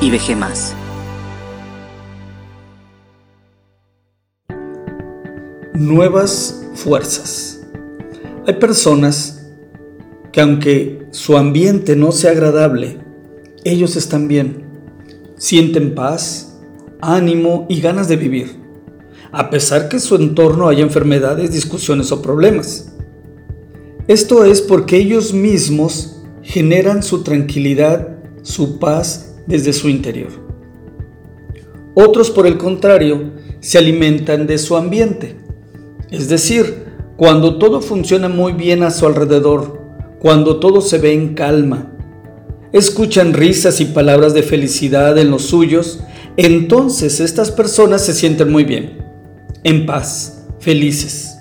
y veje más. Nuevas fuerzas. Hay personas que aunque su ambiente no sea agradable, ellos están bien, sienten paz, ánimo y ganas de vivir, a pesar que en su entorno haya enfermedades, discusiones o problemas. Esto es porque ellos mismos generan su tranquilidad, su paz desde su interior. Otros, por el contrario, se alimentan de su ambiente, es decir, cuando todo funciona muy bien a su alrededor, cuando todo se ve en calma, escuchan risas y palabras de felicidad en los suyos, entonces estas personas se sienten muy bien, en paz, felices.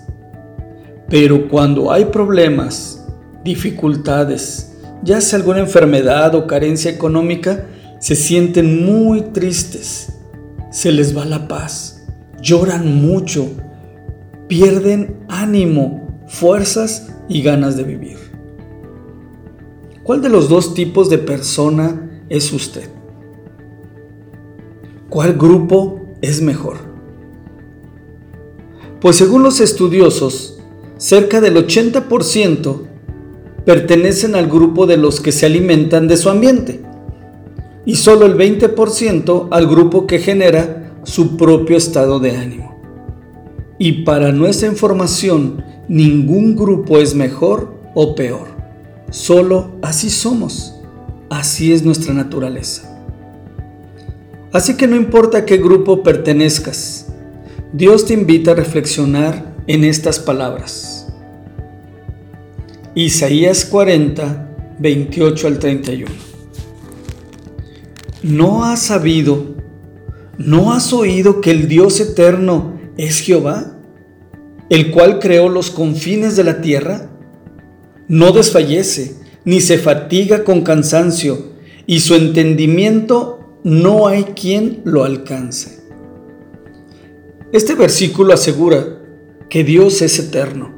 Pero cuando hay problemas, dificultades, ya sea alguna enfermedad o carencia económica, se sienten muy tristes, se les va la paz, lloran mucho, pierden ánimo, fuerzas y ganas de vivir. ¿Cuál de los dos tipos de persona es usted? ¿Cuál grupo es mejor? Pues según los estudiosos, cerca del 80% pertenecen al grupo de los que se alimentan de su ambiente y solo el 20% al grupo que genera su propio estado de ánimo. Y para nuestra información, ningún grupo es mejor o peor. Solo así somos. Así es nuestra naturaleza. Así que no importa a qué grupo pertenezcas, Dios te invita a reflexionar en estas palabras. Isaías 40, 28 al 31. ¿No has sabido, no has oído que el Dios eterno es Jehová, el cual creó los confines de la tierra? No desfallece, ni se fatiga con cansancio, y su entendimiento no hay quien lo alcance. Este versículo asegura que Dios es eterno.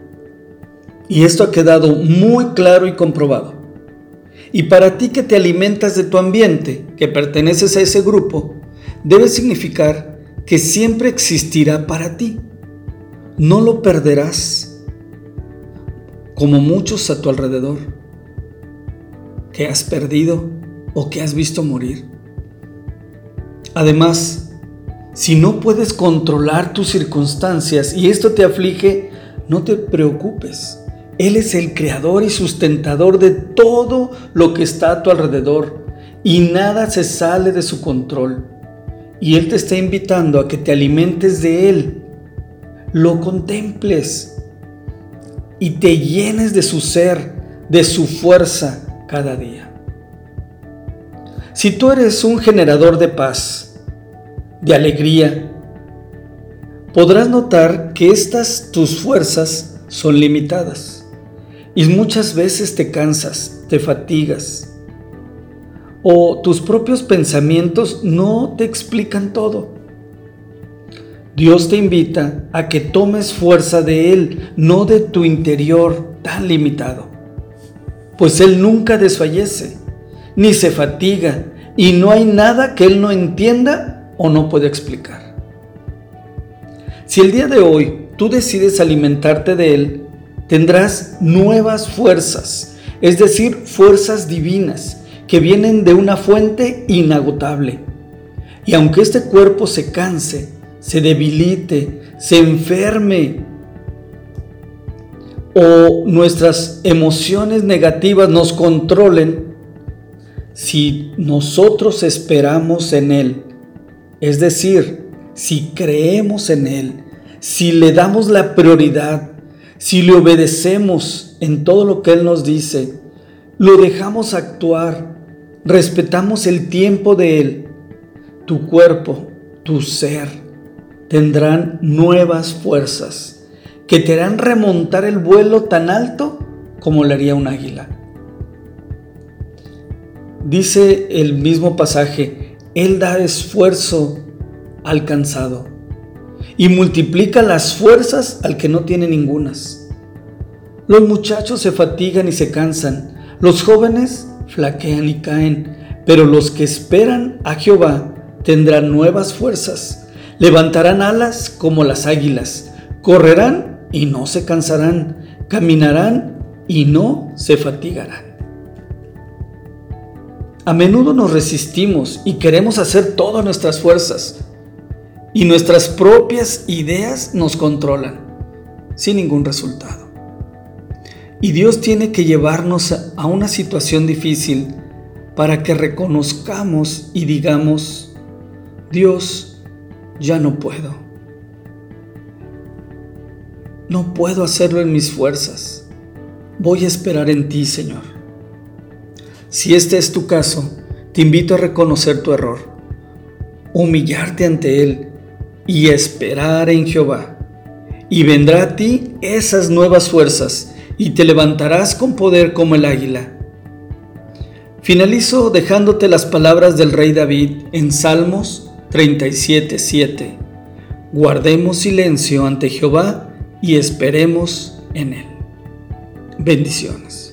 Y esto ha quedado muy claro y comprobado. Y para ti que te alimentas de tu ambiente, que perteneces a ese grupo, debe significar que siempre existirá para ti. No lo perderás, como muchos a tu alrededor, que has perdido o que has visto morir. Además, si no puedes controlar tus circunstancias y esto te aflige, no te preocupes. Él es el creador y sustentador de todo lo que está a tu alrededor y nada se sale de su control. Y Él te está invitando a que te alimentes de Él, lo contemples y te llenes de su ser, de su fuerza cada día. Si tú eres un generador de paz, de alegría, podrás notar que estas tus fuerzas son limitadas y muchas veces te cansas, te fatigas o tus propios pensamientos no te explican todo. Dios te invita a que tomes fuerza de Él, no de tu interior tan limitado, pues Él nunca desfallece, ni se fatiga, y no hay nada que Él no entienda o no puede explicar. Si el día de hoy tú decides alimentarte de Él, tendrás nuevas fuerzas, es decir, fuerzas divinas que vienen de una fuente inagotable. Y aunque este cuerpo se canse, se debilite, se enferme, o nuestras emociones negativas nos controlen, si nosotros esperamos en Él es decir, si creemos en Él, si le damos la prioridad, si le obedecemos en todo lo que Él nos dice, lo dejamos actuar, respetamos el tiempo de Él, tu cuerpo, tu ser, tendrán nuevas fuerzas que te harán remontar el vuelo tan alto como le haría un águila. Dice el mismo pasaje, él da esfuerzo al cansado y multiplica las fuerzas al que no tiene ningunas. Los muchachos se fatigan y se cansan, los jóvenes flaquean y caen, Pero los que esperan a Jehová tendrán nuevas fuerzas, levantarán alas como las águilas, correrán y no se cansarán, caminarán y no se fatigarán. A menudo nos resistimos y queremos hacer todas nuestras fuerzas y nuestras propias ideas nos controlan sin ningún resultado. Y Dios tiene que llevarnos a una situación difícil para que reconozcamos y digamos, Dios, ya no puedo. No puedo hacerlo en mis fuerzas. Voy a esperar en ti, Señor. Si este es tu caso, te invito a reconocer tu error, humillarte ante Él y esperar en Jehová. Y vendrá a ti esas nuevas fuerzas y te levantarás con poder como el águila. Finalizo dejándote las palabras del rey David en Salmos 37:7. Guardemos silencio ante Jehová y esperemos en él. Bendiciones.